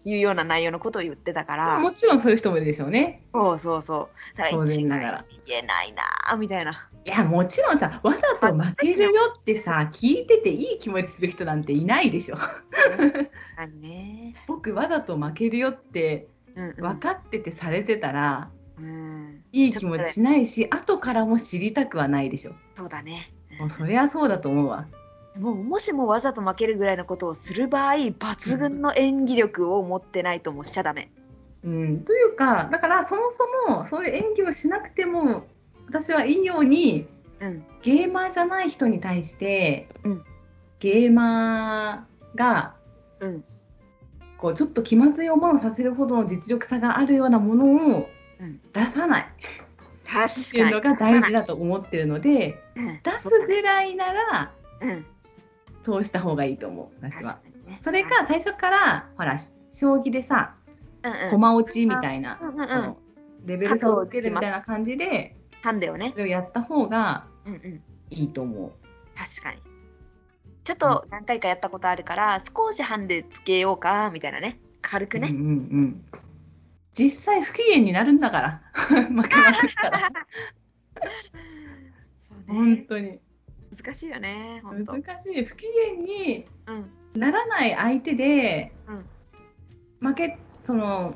いうような内容のことを言ってたから。
もちろんそういう人もいるでしょうね。
そうそうそう。だから
当
一概に
然ながら。
言えないな。あみたいない
やもちろんさわざと負けるよってさ聞いてていい気持ちする人なんていないでしょ。
ね、
僕わざと負けるよって
うんうん。
分かっててされてたら
うん、
いい気持ちしないし後からも知りたくはないでしょ。
そうだね。
もうそりゃそうだと思うわ
もうもしもわざと負けるぐらいのことをする場合抜群の演技力を持ってないともうしちゃダメ。
うん、というかだからそもそもそういう演技をしなくても私はいいように
うん。
ゲーマーじゃない人に対して、
うん。
ゲーマーが
うん。
こうちょっと気まずい思いをさせるほどの実力差があるようなものを
うん。
出さない。
確
っていうのが大事だと思ってるので
うん。
出すぐらいなら
うん
そうした方がいいと思う私は。
ね。
それか最初からほら将棋でさ
うんうん。
駒落ちみたいな、
うんうん
レベル差をつけるみたいな感じで
ハンデをね。
そ。れをやった方が
うんうん。
いいと思う。
確かに。ちょっと何回かやったことあるから少しハンデつけようかみたいなね。軽くね。
うんうんうん。実際不機嫌になるんだから。負けまくったら。
そう
本
ね
当に
難しいよね。
難しい不機嫌に
うん
ならない相手で、
うん
負けその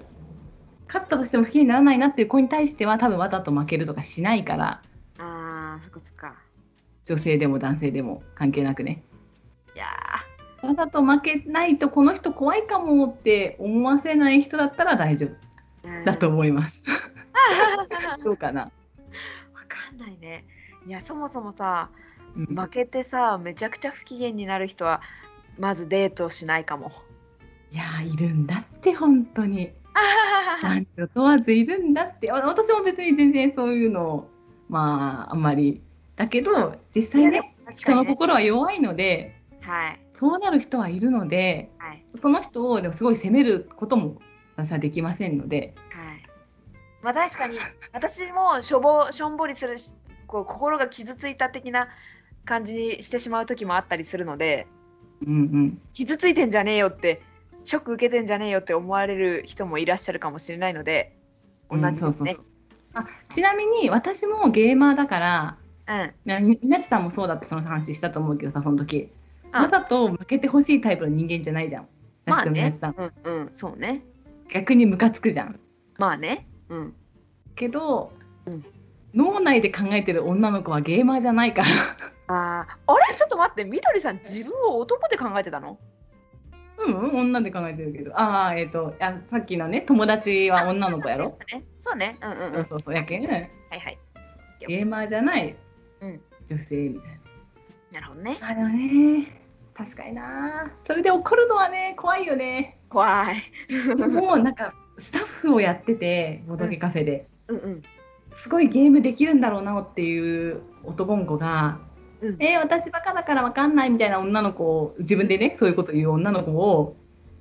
勝ったとしても不機嫌にならないなっていう子に対しては多分わざと負けるとかしないから
あーそっかそっか。
女性でも男性でも関係なくね
いや
わざと負けないとこの人怖いかもって思わせない人だったら大丈夫だと思います。
わ
どうかな、
かんないね。いやそもそもさ
うん
負けてさめちゃくちゃ不機嫌になる人はまずデートしないかも。
いやーいるんだって本当に。男女問わずいるんだって。あ私も別に全然そういうのまああんまり。だけど実際ね。人の心は弱いので、
はい。
そうなる人はいるので
はい。
その人をでもすごい責めることも私はできませんので。
はい。まあ確かに私もしょぼしょんぼりするしこう心が傷ついた的な感じにしてしまう時もあったりするので
うんうん。
傷ついてんじゃねえよってショック受けてんじゃねえよって思われる人もいらっしゃるかもしれないので同じですね。
うんそうそうそう。あちなみに私もゲーマーだから
うん。
なみなちさんもそうだってその話したと思うけどさその時。
あ。
わざと負けてほしいタイプの人間じゃないじゃん。
まあね。
さん。
うんうん。そうね。
逆にムカつくじゃん。
まあね。うん。
けど、
うん
脳内で考えてる女の子はゲーマーじゃないから。
あー。あれ？ちょっと待ってみどりさん自分を男で考えてたの？
うんうん女で考えてるけど。ああえっ、とあさっきのね友達は女の子やろ？
ね。そうね。うんうんうん。
そうそうやけん。ゲ
はい。はい
ーマーじゃない
うん。
女性みたいな。
なるほどね。
あでもね確かにな。それで怒るのはね怖いよね。
怖い。
でもなんかスタッフをやっててボドゲカフェで、
うんうん
すごいゲームできるんだろうなっていう男の子が「
うん。
えー私バカだからわかんない」みたいな女の子を自分でねそういうこと言う女の子を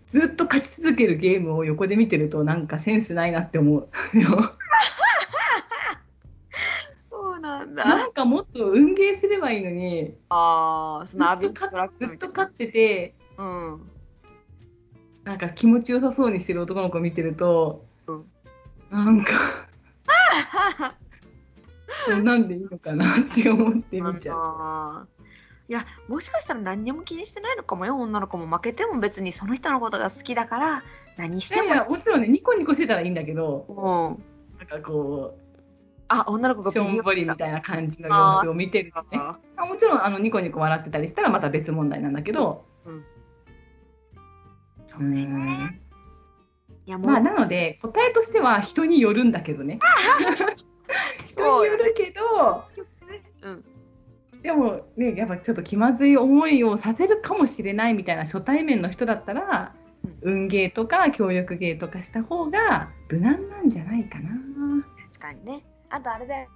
ずっと勝ち続けるゲームを横で見てるとなんかセンスないなって思う。
そうなんだ。
なんかもっと運ゲーすればいいのに
ああそのアビ
ずっと勝ってて
うん。
なんか気持ちよさそうにしてる男の子見てると、
うん。
なんか なんでいいのかなって思って見ちゃう。
いやもしかしたら何にも気にしてないのかもよ。女の子も負けても別にその人のことが好きだから何しても
やもちろんねニコニコしてたらいいんだけど
うん。
なんかこ
あ女の子
う
が
しょんぼりみたいな感じの様子を見てるとね。
あ
あもちろんあのニコニコ笑ってたりしたらまた別問題なんだけど、
そううね
ん。
いや
まあなので答えとしては人によるんだけどね。人によるけど
うん。
でもねやっぱちょっと気まずい思いをさせるかもしれないみたいな初対面の人だったら、運ゲーとか協力ゲーとかした方が無難なんじゃないかな。
確かにね。あとあれだよ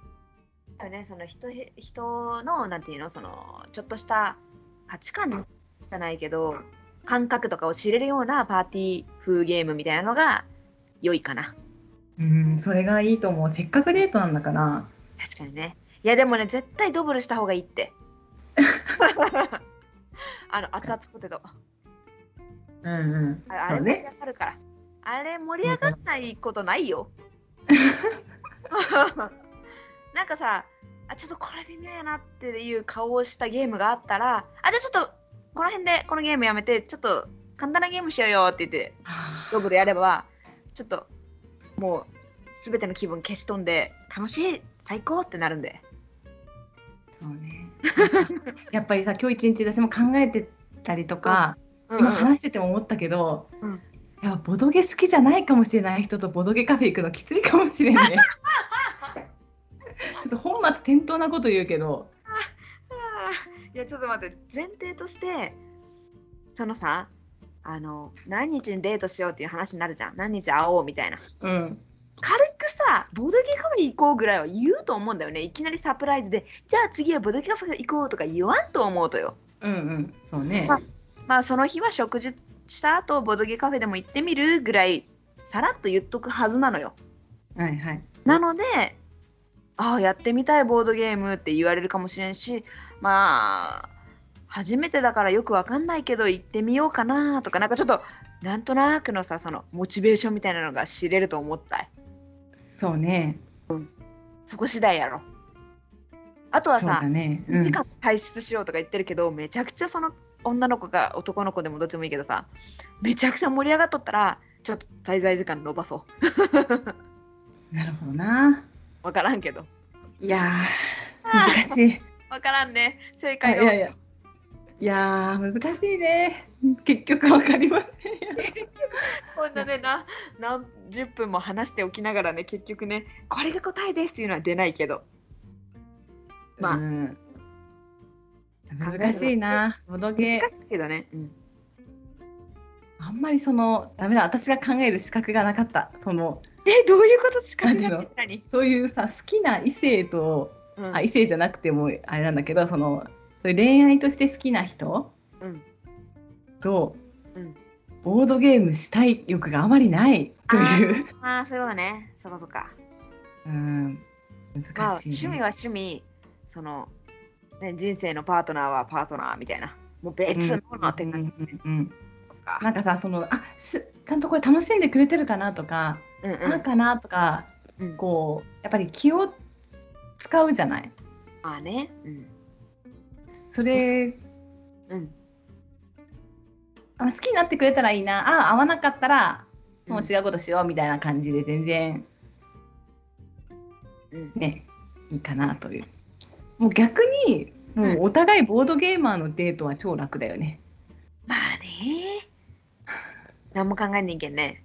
ね。その人人のなんていうの？そのちょっとした価値観じゃないけど感覚とかを知れるようなパーティー風ゲームみたいなのが良いかな。
うんそれがいいと思う。せっかくデートなんだから。
確かにね。いやでもね絶対ドブルした方がいいって。あの熱々ポテト。
うんうん。
ああれ盛り上がるから。あれ盛り上がらないことないよ。なんかさあちょっとこれ微妙やなっていう顔をしたゲームがあったらあじゃあちょっとこの辺でこのゲームやめてちょっと簡単なゲームしようよって言ってドブルやればちょっともう全ての気分消し飛んで楽しい最高ってなるんで。
そうね。やっぱりさ 今日一日私も考えてたりとか、
うん。
今話してても思ったけど、
うん。
やっぱボドゲ好きじゃないかもしれない人とボドゲカフェ行くのきついかもしれんね。ちょっと本末転倒なこと言うけど
いやちょっと待って前提としてそのさあの何日にデートしようっていう話になるじゃん。何日会おうみたいな。
うん。
軽くさボドゲカフェ行こうぐらいは言うと思うんだよね。いきなりサプライズでじゃあ次はボドゲカフェ行こうとか言わんと思うとよ。
うんうん。そうね、
ままあその日は食事した後ボドゲカフェでも行ってみるぐらいさらっと言っとくはずなのよ。
はいはい。
なのでああやってみたいボードゲームって言われるかもしれんしまあ初めてだからよくわかんないけど行ってみようかなとかなんかちょっとなんとなくのさそのモチベーションみたいなのが知れると思ったい。
そうね。
そこ次第やろ。あとはさ、
だね、
2時間退出しようとか言ってるけど、めちゃくちゃその女の子が男の子でもどっちもいいけどさめちゃくちゃ盛り上がっとったらちょっと滞在時間伸ばそ
う。ん、なるほどな
うわからんけど。
いやー難しい。
わからんね。正
い
解が
やいや。いやー難しいね。結局わかりません
こんなねな何十分も話しておきながらね結局ねこれが答えですっていうのは出ないけど。まあ。
うん、難しいな。ボドゲ
難しいけどね、うん、
あんまりそのダメだ。私が考える資格がなかった。その
えどういうこと？しか
ないそういうさ好きな異性と
うん。
あ異性じゃなくてもあれなんだけどその恋愛として好きな人
うん。
と、
うん。
ボードゲームしたい欲があまりないという。
ああそういうことねそういうことか。
うん。
まあ
難しい、ね。
趣味は趣味その、ね、人生のパートナーはパートナーみたいな。もう別のものって感じ。ですね
うんうんうん
とか
なんかさそのあすちゃんとこれ楽しんでくれてるかなとか、
うんう
なんかなとか
うん。
こうやっぱり気を使うじゃない。
まあね。うん。
それ
うん。
あ好きになってくれたらいいな。あ合わなかったらもう違うことしようみたいな感じで全然
うん。
ねいいかなという。もう逆にもうお互いボードゲーマーのデートは超楽だよね、
まあね。何も考えんねんけんね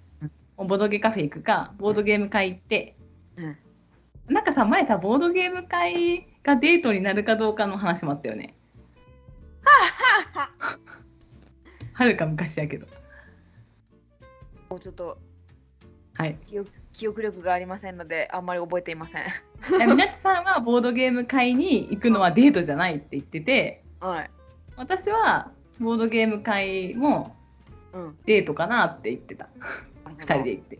ボードゲカフェ行くかボードゲーム会行って、
うん。
なんかさ前さボードゲーム会がデートになるかどうかの話もあったよね。はるか昔やけど。
もうちょっと
はい。
記憶力がありませんのであんまり覚えていません。
えみなちさんはボードゲーム会に行くのはデートじゃないって言ってて
はい。
私はボードゲーム会も
うん。
デートかなって言ってた2人で行って。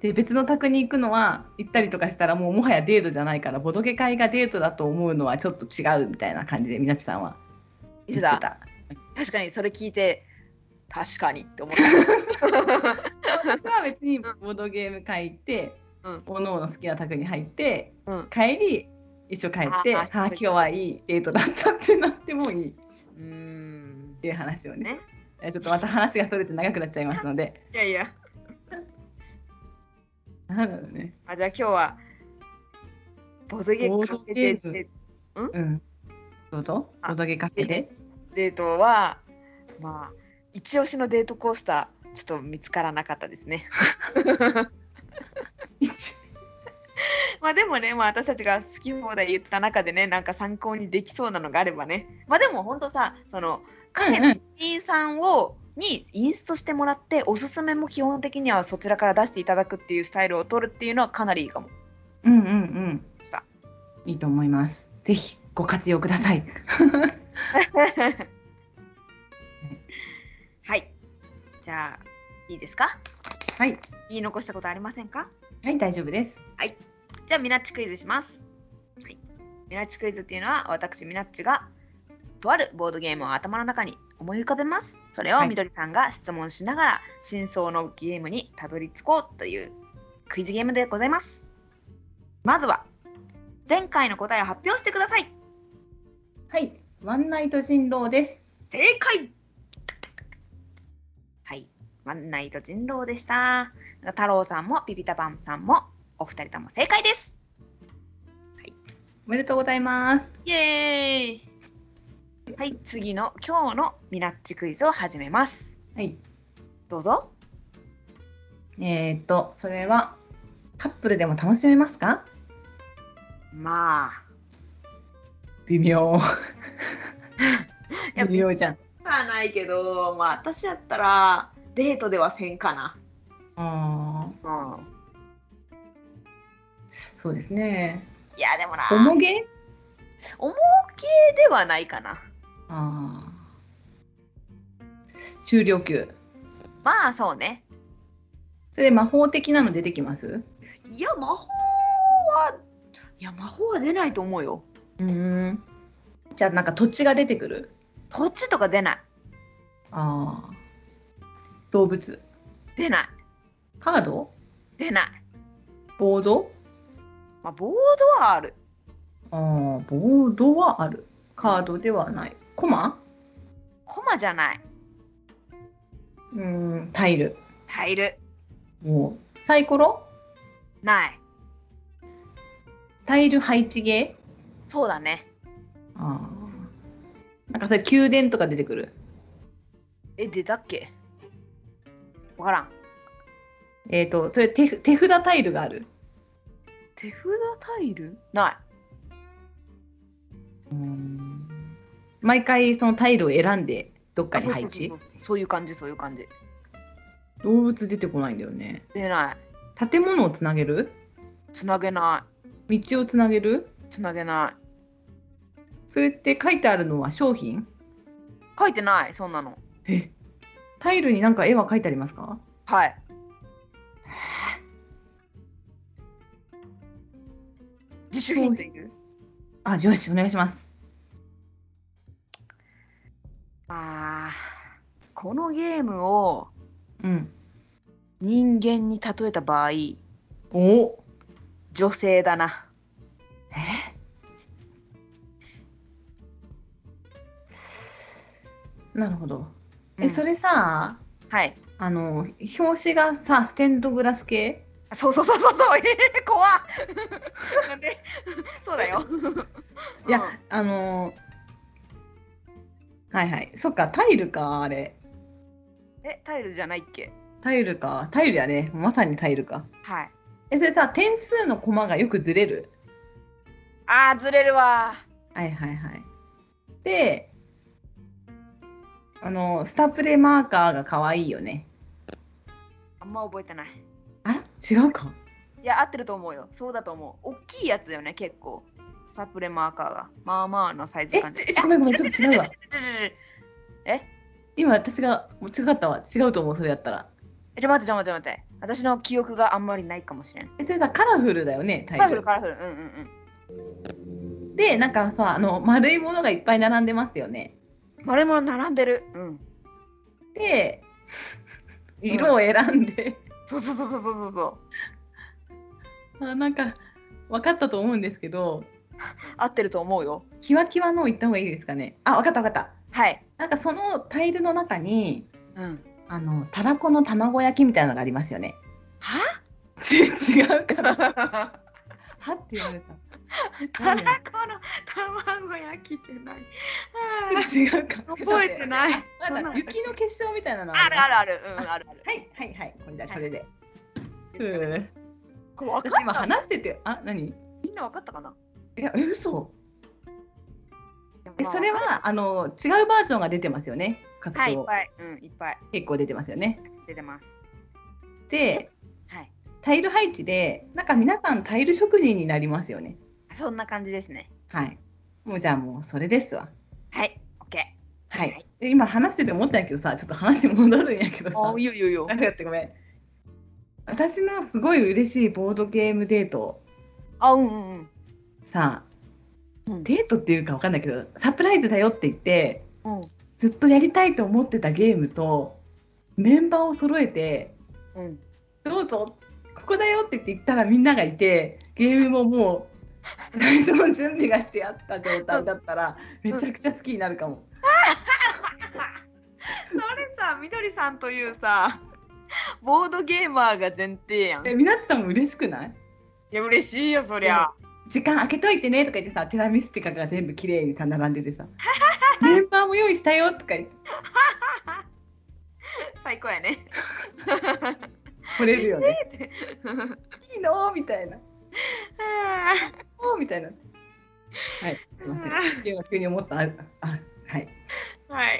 で別の宅に行くのは行ったりとかしたらもうもはやデートじゃないからボドゲ会がデートだと思うのはちょっと違うみたいな感じでみなちさんは。
言ってた。確かにそれ聞いて確かにって思った。
私は別にボードゲーム会行って、
うん。
おのおの好きな宅に入って
うん。
帰り一緒帰ってあ
あ
今日はいいデートだったってなってもいい。っていう話をね。
ね。
えちょっとまた話がそれて長くなっちゃいますので。
いやいや。
なんだろうね。
あじゃあ今日はボードゲカフェ
ドゲーム。
で
うん。どうぞ。
あ
ボドゲカフェで
デートはまあ一押しのデートコースターちょっと見つからなかったですね。
一
まあでもね、まあ、私たちが好き放題言った中でねなんか参考にできそうなのがあればね。まあでもほんとさそのカフェの店員さんをにインストしてもらっておすすめも基本的にはそちらから出していただくっていうスタイルを取るっていうのはかなりいいかも。
うんうん。うん
さ
いいと思います。ぜひご活用ください。
はい。じゃあいいですか？
はい。
言い残したことありませんか？
はい大丈夫です。
じゃあミナッチクイズします、はい、ミナッチクイズっていうのは私ミナッチがとあるボードゲームを頭の中に思い浮かべます。それを
はい。
みどりさんが質問しながら真相のゲームにたどり着こうというクイズゲームでございます。まずは前回の答えを発表してください。
はい。ワンナイト人狼です。
正解。はい。ワンナイト人狼でした。太郎さんもピピタパンさんもお二人とも正解です。
おめでとうございます。
イエーイはい次の今日のミナッチクイズを始めます。
はい。
どうぞ。
えー、っとそれはカップルでも楽しめますか？
まあ。
微妙。微妙じゃん。
はないけどまあ私やったらデートではせんかな。
あー。
うん。
そうですね。
いやでもな。
重げ？
重系ではないかな
あー。中量級。
まあそうね。
それ魔法的なの出てきます？
いや魔法はいや魔法は出ないと思うよ。
うん。じゃあなんか土地が出てくる？
土地とか出ない。
ああ動物。
出ない。
カード？
出ない。
ボード？
まあボードはある。
ああボードはある。カードではないコマ？
コマじゃない。
うんタイル。
タイル。
もうサイコロ？
ない。
タイル配置ゲ
そうだね。
ーああなんかそれ宮殿とか出てくる？
え出たっけ？わからん。
えっ、とそれ手手札タイルがある？
手札タイル？ない。
うん毎回そのタイルを選んでどっかに配置？
そういう感じそういう感じ。
動物出てこないんだよね。
出ない。
建物をつなげる？
つなげな
つ道をつなげる？
つなげない。
それって書いてあるのは商品？
書いてないそんなの。
え？タイルになんか絵は書いてありますか？
はい。自主ヒントいる
あ、よし、お願いします。
あーこのゲームを
うん。
人間に例えた場合
お
女性だな。
え？なるほど。え、
うん。
それさ、
はい。
あの、表紙がさ、ステンドグラス系？
そうそうそうそうそう。えー、怖っ。なんで？そうだよ。
いや、
うん。
あのはいはい。そっか、タイルか、あれ。
えタイルじゃないっけ？
タイルか。タイルやね。まさにタイルか。
はい
え、それさ、点数のコマがよくずれる？
あーずれるわ
はいはいはい。で、あの、スタプレマーカーが可愛いよね。
あんま覚えてない
あら？違うか
いや合ってると思うよそうだと思う大きいやつよね結構スタプレマーカーが。まあまあのサイズ
え、
感じ。
ちごめんごめん、ちょっと違うわ。
え？
今私がもう違ったわ。違うと思う、それやったら。
えちょ待ってちょ待って待って。私の記憶があんまりないかもしれん。
え、それさ、カラフルだよね、タイル。
カラフルカラフル。うんうんうん。
で、なんかさ、あの、丸いものがいっぱい並んでますよね。
丸いもの並んでる。うん。
で、色を選んで、
そうそうそうそうそうそう。
あなんか、分かったと思うんですけど、
合ってると思うよ
キワキワの行った方がいいですかね。あ、分かった分かった。
はい
なんかそのタイルの中に、
うん
あの、たらこの卵焼きみたいなのがありますよね。
は？
違うから。はって言われた。
たらこの卵焼きって何？あ
違うか。
ー覚えてない
まだ雪の結晶みたいなの
あるあ
る。
るあるうんあるある
はいはいはい。これじゃ
はい
これで。
うん
うん。
これ分かった
話してて、あ、何？
みんな分かったかな？い
や、え嘘。え、
まあ
それはあの違うバージョンが出てますよね。各章
はいいっぱいうんいっぱい
結構出てますよね。
出てます
で、
はい
タイル配置でなんか皆さんタイル職人になりますよね。
そんな感じですね
はい。もうじゃあもうそれですわ。
はいオッケ
はい。
はい
え今話してて思ったんやけどさ、ちょっと話戻るんやけど
ー
さ
あ。いいよいいよいいよ
ありがとうごめん。私のすごい嬉しいボードゲームデート
あうんうんうん
さ
うん。
デートっていうかわかんないけどサプライズだよって言って
うん。
ずっとやりたいと思ってたゲームとメンバーを揃えて
うん。
どうぞここだよって言って行ったらみんながいてゲームももう最初の準備がしてあった状態だったらめちゃくちゃ好きになるかも。
それさみどりさんというさボードゲーマーが前提やん。
えみなちさんも嬉しくない？
いや嬉しいよそりゃ
時間空けといてねとか言ってさテラミスティカが全部綺麗にさ並んでてさ メンバーも用意したよとか言って
最高やね
惚れるよね。いいのみたいな。おーみたいな。はい。すいません。今急に思った。あ、あはい。
はい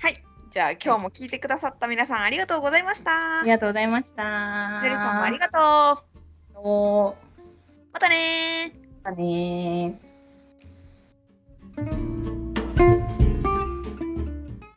はいじゃあ今日も聞いてくださった皆さんありがとうございました
ありがとうございました。
ありがとう
おー
またね
またね。